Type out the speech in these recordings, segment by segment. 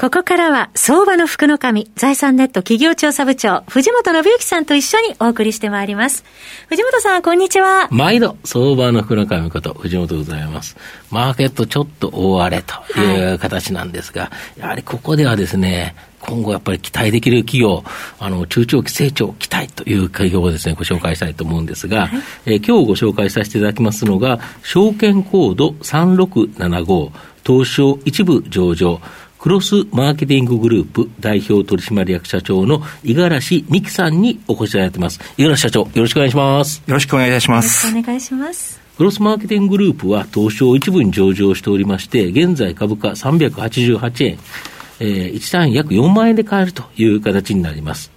ここからは、相場の福の神、財産ネット企業調査部長、藤本信之さんと一緒にお送りしてまいります。藤本さん、こんにちは。毎度、相場の福の神こと、藤本でございます。マーケットちょっと大荒れという形なんですが、はい、やはりここではですね、今後やっぱり期待できる企業、あの、中長期成長期待という企業をですね、ご紹介したいと思うんですが、はい、えー、今日ご紹介させていただきますのが、証券コード3675、東証一部上場、クロスマーケティンググループ代表取締役社長の五十嵐美樹さんにお越しいただいてます。五十嵐社長、よろしくお願いします。よろしくお願いいたします。よろしくお願いします。クロスマーケティンググループは東証一部に上場しておりまして、現在株価388円、えー、1単位約4万円で買えるという形になります。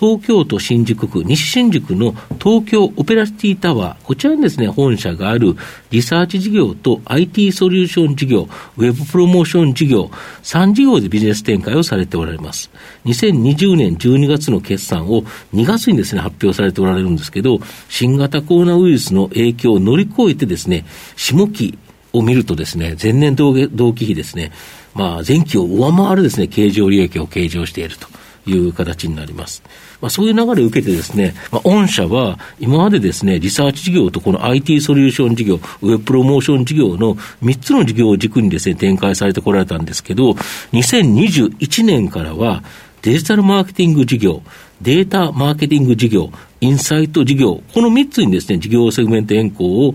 東京都新宿区、西新宿の東京オペラシティタワー、こちらにですね、本社があるリサーチ事業と IT ソリューション事業、ウェブプロモーション事業、3事業でビジネス展開をされておられます。2020年12月の決算を2月にですね、発表されておられるんですけど、新型コロナウイルスの影響を乗り越えてですね、下期を見るとですね、前年同期比ですね、まあ、前期を上回るですね、経常利益を計上しているという形になります。まあ、そういう流れを受けてですね、まあ、御社は今までですね、リサーチ事業とこの IT ソリューション事業、ウェブプロモーション事業の3つの事業を軸にですね、展開されてこられたんですけど、2021年からはデジタルマーケティング事業、データマーケティング事業、インサイト事業、この3つにですね、事業セグメント変更を、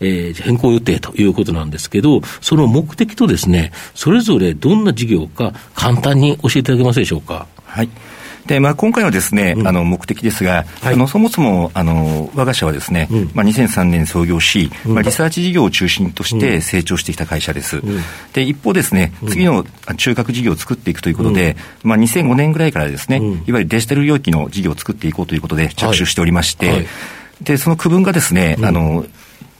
えー、変更予定ということなんですけど、その目的とですね、それぞれどんな事業か簡単に教えていただけますでしょうか？はい。で、まあ、今回のですね、うん、あの、目的ですが、はい、あの、そもそも、あの、我が社はですね、うん、まあ、2003年創業し、うん、まあ、リサーチ事業を中心として成長してきた会社です。で、一方ですね、次の中核事業を作っていくということで、まあ、2005年ぐらいからですね、いわゆるデジタル領域の事業を作っていこうということで着手しておりまして、はい。はい、で、その区分がですね、あの、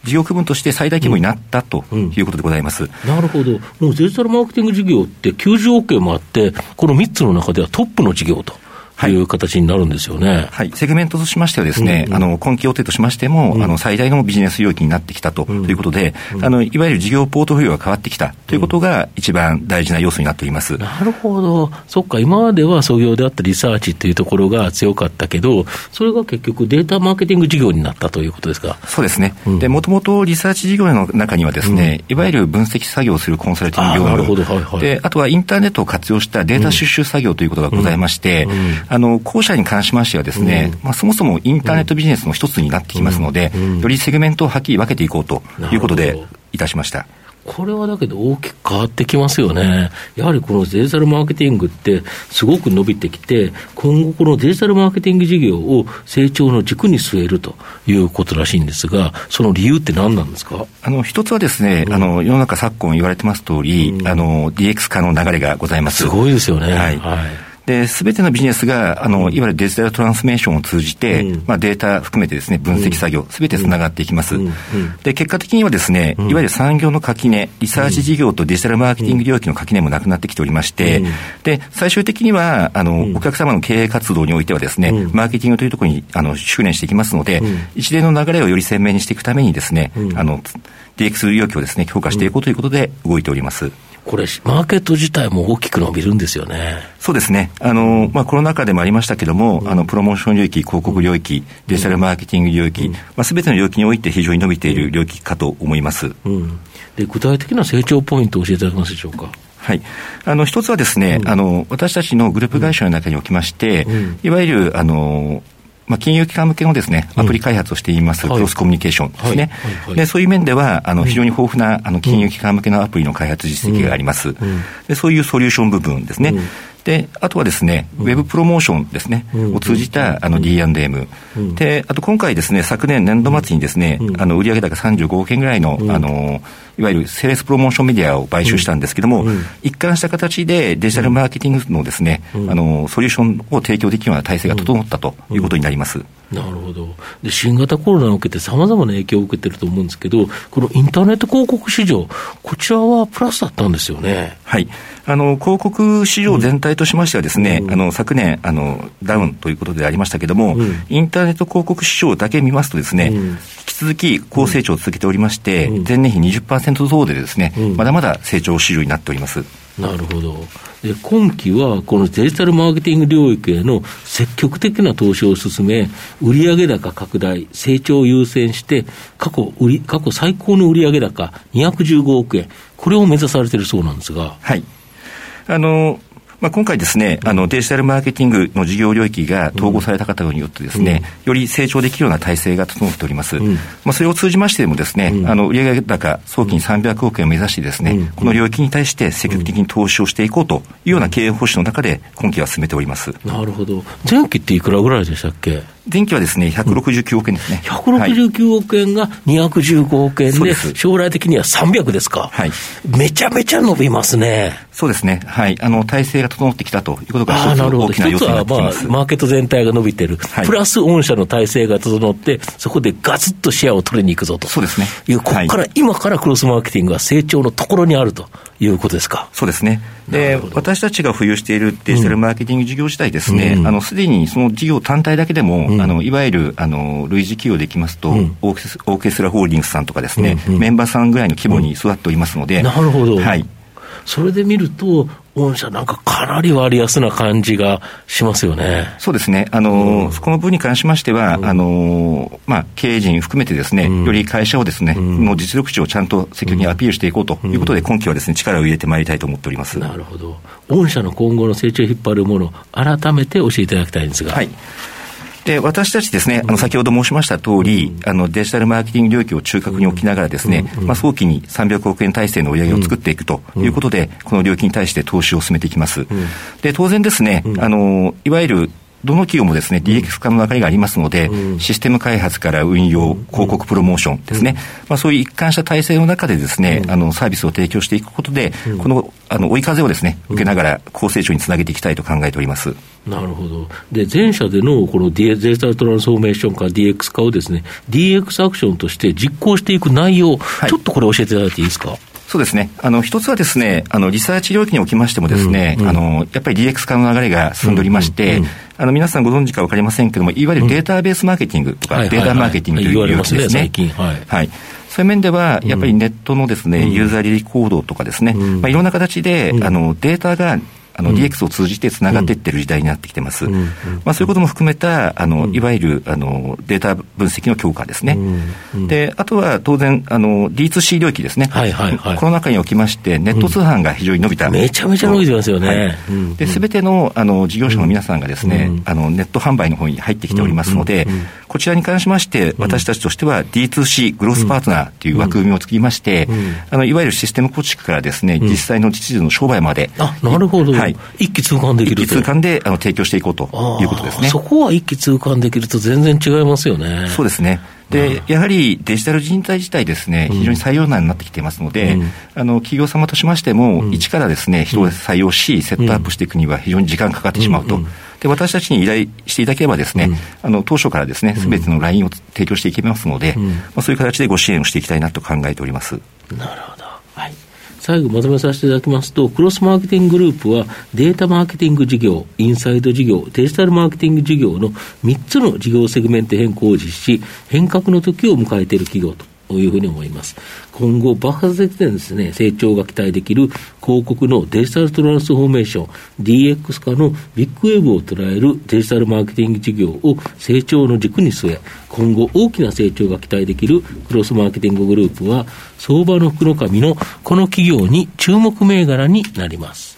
事業区分として最大規模になったということでございます、うんうん、なるほど、もうデジタルマーケティング事業って90億円もあって、この3つの中ではトップの事業と。いう形になるんですよね。はい。セグメントとしましてはですね、うんうん、あの、今期予定としましても、うん、あの、最大のビジネス領域になってきたということで、うん、あの、いわゆる事業ポートフォリオが変わってきたということが一番大事な要素になっております。なるほど。そっか、今までは創業であったリサーチっていうところが強かったけど、それが結局データマーケティング事業になったということですか？そうですね。で、もともとリサーチ事業の中にはですね、いわゆる分析作業をするコンサルティング業務。で、あとはインターネットを活用したデータ収集作業ということがございまして、あの、後者に関しましてはですね、うん、まあ、そもそもインターネットビジネスの一つになってきますので、よりセグメントをはっきり分けていこうということでいたしました。これはだけど大きく変わってきますよね。やはりこのデジタルマーケティングってすごく伸びてきて、今後このデジタルマーケティング事業を成長の軸に据えるということらしいんですが、その理由って何なんですか？あの、一つはですね、うん、あの、世の中昨今言われてます通り、うん、あの、DX 化の流れがございます。すごいですよね。はい。はいで、すべてのビジネスが、あの、いわゆるデジタルトランスメーションを通じて、うん、まあ、データ含めてですね、分析作業、すべてつながっていきます。で、結果的にはですね、いわゆる産業の垣根、リサーチ事業とデジタルマーケティング領域の垣根もなくなってきておりまして、で、最終的には、あの、お客様の経営活動においてはですね、マーケティングというところに、あの、修練していきますので、一連の流れをより鮮明にしていくためにですね、あの、DX 領域をですね、強化していこうということで動いております。これ、マーケット自体も大きく伸びるんですよね。そうですね。あの、まあ、コロナ禍でもありましたけども、うん、あの、プロモーション領域、広告領域、デジタルマーケティング領域、うん、まあ、すべての領域において非常に伸びている領域かと思います。うん、で具体的な成長ポイントを教えていただけますでしょうか？はい。あの、一つはですね、うん、あの、私たちのグループ会社の中におきまして、いわゆる、あの、まあ、金融機関向けのですね、アプリ開発をしています、クロスコミュニケーションですね。で、そういう面では、あの、非常に豊富な、あの、金融機関向けのアプリの開発実績があります。で、そういうソリューション部分ですね。で、あとはですね、ウェブプロモーションですね、を通じたあの D&M、で、あと今回ですね、昨年年度末にですね、あの売上高35億円ぐらいの、あの、いわゆるセールスプロモーションメディアを買収したんですけども、一貫した形でデジタルマーケティングのですね、あの、ソリューションを提供できるような体制が整ったということになります。なるほど。で、新型コロナを受けて様々な影響を受けてると思うんですけど、このインターネット広告市場、こちらはプラスだったんですよね。はい。あの、広告市場全体としましてはですね、うん、あの、昨年、あの、ダウンということでありましたけれども、うん、インターネット広告市場だけ見ますとですね、うん、引き続き高成長を続けておりまして、前年比増でですね、まだまだ成長主流になっております。なるほど。で今期はこのデジタルマーケティング領域への積極的な投資を進め、売上高拡大、成長を優先して、過去売り過去最高の売上高215億円、これを目指されているそうなんですが。はい。あの、まあ、今回ですね、あの、デジタルマーケティングの事業領域が統合された方によってですね、より成長できるような体制が整っております。まあ、それを通じましてもですね、あの、売上高早期に300億円を目指してですね、この領域に対して積極的に投資をしていこうというような経営方針の中で、今期は進めております。なるほど。前期っていくらぐらいでしたっけ？前期はですね、169億円ですね。169億円が215億円で、将来的には300ですか。はい。めちゃめちゃ伸びますね。そうですね。はい。あの、体制が整ってきたということが一つ大きな要素になっています。一つは、まあ、マーケット全体が伸びてる。はい、プラス、御社の体制が整って、そこでガツッとシェアを取りに行くぞと。そうですね。いう、ここから、はい、今からクロスマーケティングが成長のところにあるということですか。そうですね。で、私たちが浮遊しているデジタルマーケティング事業自体ですね、うん、あの、すでにその事業単体だけでも、うん、あの、いわゆる、あの、類似企業でいきますと、うん、オーケストラホールディングスさんとかですね、うんうん、メンバーさんぐらいの規模に育っておりますので、なるほど。はい。それで見ると、御社なんかかなり割安な感じがしますよね。そうですね。あの、うん、この分に関しましては、うん、あの、まあ、経営陣含めてですね、うん、より会社をですね、の実力値をちゃんと積極にアピールしていこうということで、今期はですね、力を入れてまいりたいと思っております。なるほど。御社の今後の成長を引っ張るもの、改めて教えていただきたいんですが。はい。で、私たちですね、あの、先ほど申しました通り、あの、デジタルマーケティング領域を中核に置きながらですね、まあ、早期に300億円体制の売り上げを作っていくということで、この領域に対して投資を進めていきます。で、当然ですね、あの、いわゆるどの企業もですね、DX 化の流れがありますので、うん、システム開発から運用、広告プロモーションですね、うん、まあ、そういう一貫した体制の中でですね、うん、あの、サービスを提供していくことで、この、あの、追い風をですね、受けながら高成長につなげていきたいと考えております。なるほど。で、前社でのこのデジタルトランスフォーメーション化、DX 化をですね、DX アクションとして実行していく内容、はい、ちょっとこれ教えていただいていいですか？そうですね。あの、一つはですね、あの、リサーチ領域におきましてもですね、うん。うん、あの、やっぱり DX 化の流れが進んでおりまして、うん。うん、あの、皆さんご存知かわかりませんけども、いわゆるデータベースマーケティングとか、データマーケティングという領域ですね。はい。はい。そういう面では、やっぱりネットのですね、ユーザー履歴行動とかですね、まあ、いろんな形で、あの、データがあの、DX を通じてつながっていってる時代になってきてます。まあ、そういうことも含めた、あの、いわゆる、あの、データ分析の強化ですね。で、あとは当然、あの、D2C 領域ですね。はいはいはい。この中におきまして、ネット通販が非常に伸びた。めちゃめちゃ伸びてますよね。で、すべての、あの、事業者の皆さんがですね、あの、ネット販売の方に入ってきておりますので、こちらに関しまして、私たちとしては D2C グロースパートナーという枠組みを作りまして、あの、いわゆるシステム構築からですね、実際の実需の商売まで。あ、なるほど。はい。一気通貫できると。一気通貫であの提供していこうということですね。そこは一気通貫できると全然違いますよね。そうですね。で、やはりデジタル人材自体ですね、非常に採用難になってきていますので、うん、あの、企業様としましても、うん、一からですね、人を採用し、セットアップしていくには非常に時間かかってしまうと。で、私たちに依頼していただければですね、あの、当初からですね、すべてのラインを提供していきますので、まあ、そういう形でご支援をしていきたいなと考えております。なるほど。はい。最後まとめさせていただきますと、クロスマーケティンググループは、データマーケティング事業、インサイド事業、デジタルマーケティング事業の3つの事業セグメント変更を実施し、変革の時を迎えている企業と。というふうに思います。今後、爆発的なですね、成長が期待できる広告のデジタルトランスフォーメーション、DX 化のビッグウェーブを捉えるデジタルマーケティング事業を成長の軸に据え、今後大きな成長が期待できるクロスマーケティンググループは、相場の福の神のこの企業に注目銘柄になります。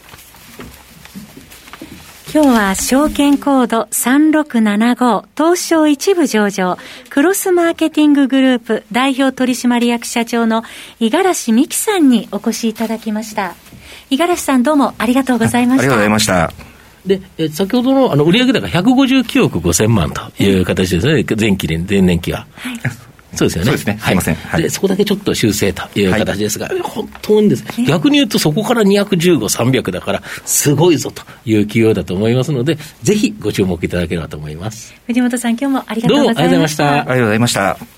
今日は証券コード3675東証一部上場クロスマーケティンググループ代表取締役社長の五十嵐美樹さんにお越しいただきました。五十嵐さんどうもありがとうございました。ありがとうございました。で、え先ほどのあの売上高159億5000万という形ですね、前期で、前年期は。はいそうですよね。そうですね。すいません。はい、で、そこだけちょっと修正という形ですが、はい、本当にですね、逆に言うとそこから215、300だから、すごいぞという企業だと思いますので、ぜひご注目いただければと思います。藤本さん、今日もありがとうございました。どうもありがとうございました。ありがとうございました。